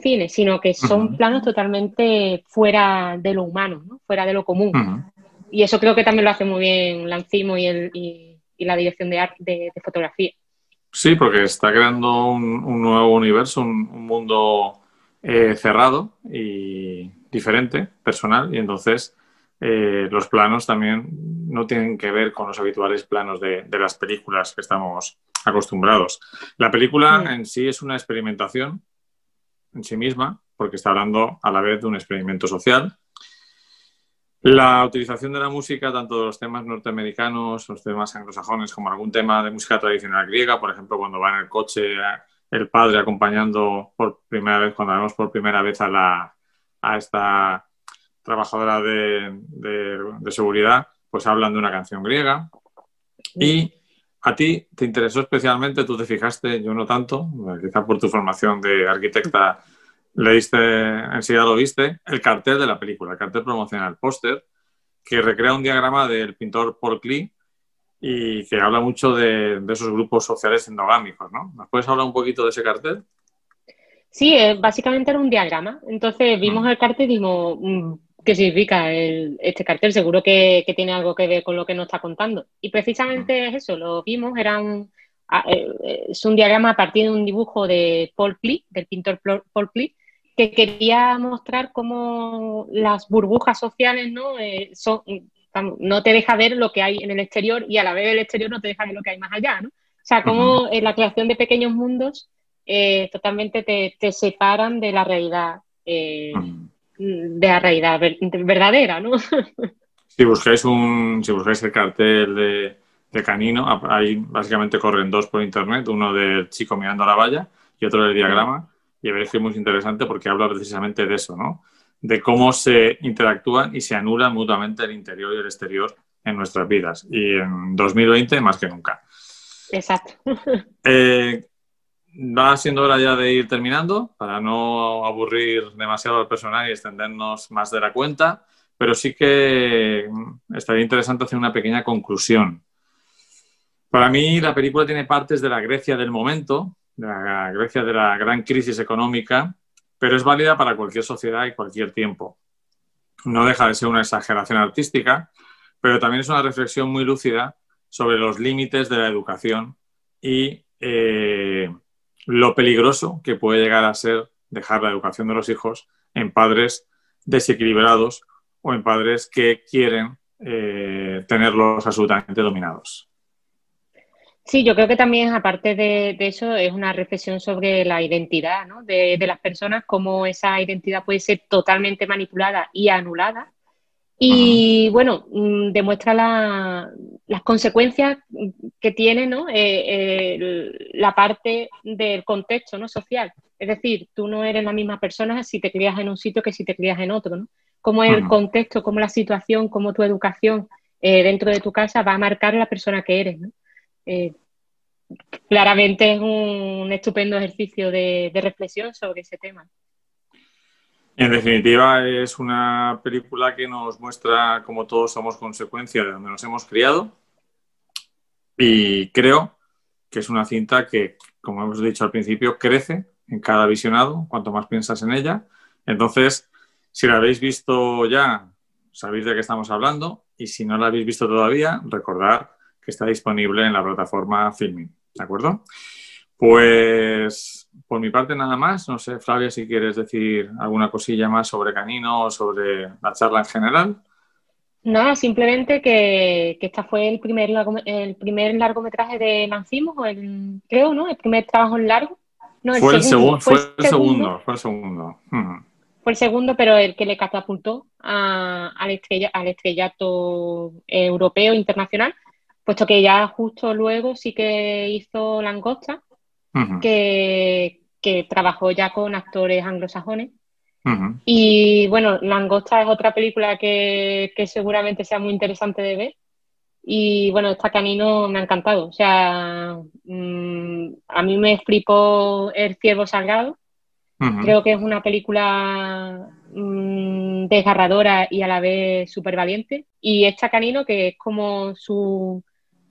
cine, sino que son planos totalmente fuera de lo humano, ¿no? fuera de lo común. Y eso creo que también lo hace muy bien Lancimo y, el, y, la dirección de, arte, de, fotografía. Sí, porque está creando un, nuevo universo, un, mundo eh, cerrado y diferente, personal, y entonces eh, los planos también no tienen que ver con los habituales planos de, las películas que estamos acostumbrados. La película en sí es una experimentación en sí misma, porque está hablando a la vez de un experimento social. La utilización de la música, tanto de los temas norteamericanos, los temas anglosajones, como algún tema de música tradicional griega, por ejemplo, cuando va en el coche el padre acompañando por primera vez, cuando vemos por primera vez a, la, a esta trabajadora de, seguridad, pues hablan de una canción griega. Y a ti te interesó especialmente, tú te fijaste, yo no tanto, quizá por tu formación de arquitecta leíste, enseguida lo viste, el cartel de la película, el cartel promocional, póster, que recrea un diagrama del pintor Paul Klee y que habla mucho de, esos grupos sociales endogámicos, ¿no? ¿Nos puedes hablar un poquito de ese cartel? Sí, eh, básicamente era un diagrama. Entonces vimos mm. el cartel y dijimos, mm, ¿qué significa este cartel? Seguro que, tiene algo que ver con lo que nos está contando. Y precisamente es eso, lo vimos, era un, eh, es un diagrama a partir de un dibujo de Paul Klee, del pintor Paul Klee, que quería mostrar cómo las burbujas sociales ¿no? Eh, son, no te deja ver lo que hay en el exterior y a la vez el exterior no te deja ver lo que hay más allá. ¿no? O sea, cómo en la creación de pequeños mundos eh, totalmente te, separan de la realidad, eh, de la realidad verdadera. ¿no? si, buscáis un, si buscáis el cartel de, de Canino, ahí básicamente corren dos por internet, uno del chico mirando a la valla y otro del diagrama y veréis que es muy interesante porque habla precisamente de eso, ¿no? De cómo se interactúan y se anulan mutuamente el interior y el exterior en nuestras vidas. Y en 2020 más que nunca. Exacto. Eh, va siendo hora ya de ir terminando para no aburrir demasiado al personal y extendernos más de la cuenta, pero sí que estaría interesante hacer una pequeña conclusión. Para mí la película tiene partes de la Grecia del momento, la Grecia de la gran crisis económica, pero es válida para cualquier sociedad y cualquier tiempo. No deja de ser una exageración artística, pero también es una reflexión muy lúcida sobre los límites de la educación y eh, lo peligroso que puede llegar a ser dejar la educación de los hijos en padres desequilibrados o en padres que quieren eh, tenerlos absolutamente dominados. Sí, yo creo que también, aparte de, eso, es una reflexión sobre la identidad ¿no? de, las personas, cómo esa identidad puede ser totalmente manipulada y anulada. Y bueno, mm, demuestra las consecuencias que tiene ¿no? Eh, la parte del contexto ¿no? social. Es decir, tú no eres la misma persona si te crías en un sitio que si te crías en otro. ¿no? Cómo el contexto, cómo la situación, cómo tu educación eh, dentro de tu casa va a marcar la persona que eres. ¿no? Eh, claramente es un estupendo ejercicio de, reflexión sobre ese tema. En definitiva, es una película que nos muestra cómo todos somos consecuencia de donde nos hemos criado. Y creo que es una cinta que, como hemos dicho al principio, crece en cada visionado, cuanto más piensas en ella. Entonces, si la habéis visto ya, sabéis de qué estamos hablando. Y si no la habéis visto todavía, recordad que está disponible en la plataforma Filming. ¿De acuerdo? Pues por mi parte nada más. No sé, Flavia, si quieres decir alguna cosilla más sobre Canino o sobre la charla en general. No, simplemente que, que esta fue el primer, el primer largometraje de Mancimos, el, creo, ¿no? El primer trabajo en largo. No, el fue, el segundo, fue, el segundo, fue el segundo. Fue el segundo, pero el que le catapultó al, estrella, al estrellato europeo internacional puesto que ya justo luego sí que hizo Langosta, que, trabajó ya con actores anglosajones. Y bueno, Langosta es otra película que, seguramente sea muy interesante de ver. Y bueno, esta Canino me ha encantado. O sea, mm, a mí me flipó El Ciervo Salgado. Creo que es una película mm, desgarradora y a la vez súper valiente. Y esta Canino, que es como su,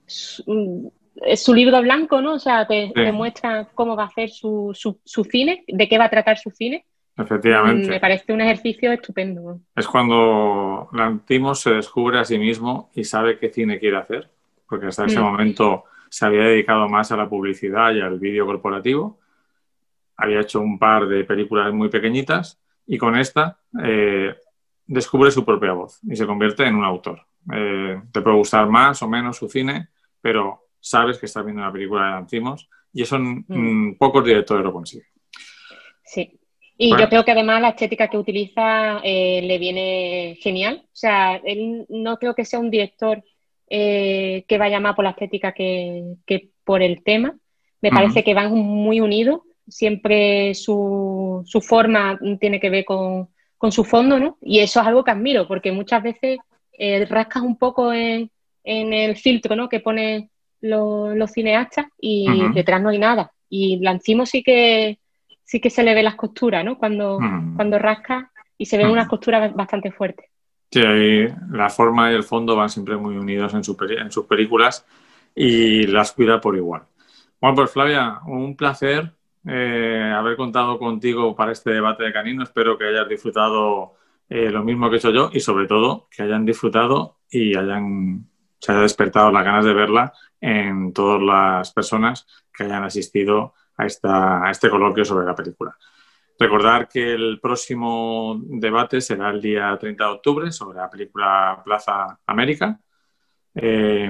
es su libro blanco, ¿no? O sea, te, muestra cómo va a hacer su, su, cine, de qué va a tratar su cine. Efectivamente. Me parece un ejercicio estupendo. Es cuando Lantimos se descubre a sí mismo y sabe qué cine quiere hacer, porque hasta ese mm. momento se había dedicado más a la publicidad y al vídeo corporativo. Había hecho un par de películas muy pequeñitas y con esta eh, descubre su propia voz y se convierte en un autor. Eh, te puede gustar más o menos su cine, pero sabes que estás viendo una película de Lancimos y eso mm. Pocos directores lo consiguen. Sí. Y yo creo que además la estética que utiliza eh, le viene genial. O sea, él no creo que sea un director eh, que vaya más por la estética que, por el tema. Me parece que van muy unidos. Siempre su, forma tiene que ver con, con, su fondo, ¿no? Y eso es algo que admiro, porque muchas veces eh, rascas un poco en, el filtro ¿no? que ponen los, cineastas y detrás no hay nada. Y Lancimo sí que sí que se le ve las costuras, ¿no? Cuando, cuando rasca y se ven unas costuras bastante fuertes. Sí, la forma y el fondo van siempre muy unidos en, en sus películas y las cuida por igual. Bueno, pues Flavia, un placer eh, haber contado contigo para este debate de canino. Espero que hayas disfrutado eh, lo mismo que he hecho yo y sobre todo que hayan disfrutado y hayan, se haya despertado las ganas de verla en todas las personas que hayan asistido a, esta, a este coloquio sobre la película. Recordar que el próximo debate será el día 30 de octubre sobre la película Plaza América, eh,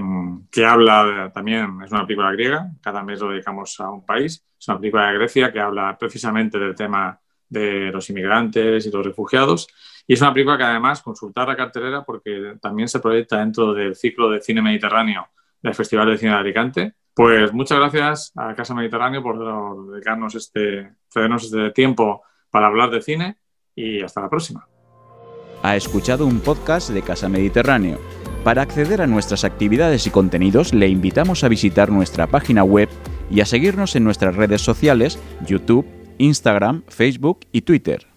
que habla también, es una película griega, cada mes lo dedicamos a un país, es una película de Grecia que habla precisamente del tema de los inmigrantes y los refugiados. Y es una película que además consultar la cartelera porque también se proyecta dentro del ciclo de cine mediterráneo del Festival de Cine de Alicante pues muchas gracias a Casa Mediterráneo por dedicarnos este, cedernos este tiempo para hablar de cine y hasta la próxima. Ha escuchado un podcast de Casa Mediterráneo. Para acceder a nuestras actividades y contenidos le invitamos a visitar nuestra página web y a seguirnos en nuestras redes sociales, YouTube, Instagram, Facebook y Twitter.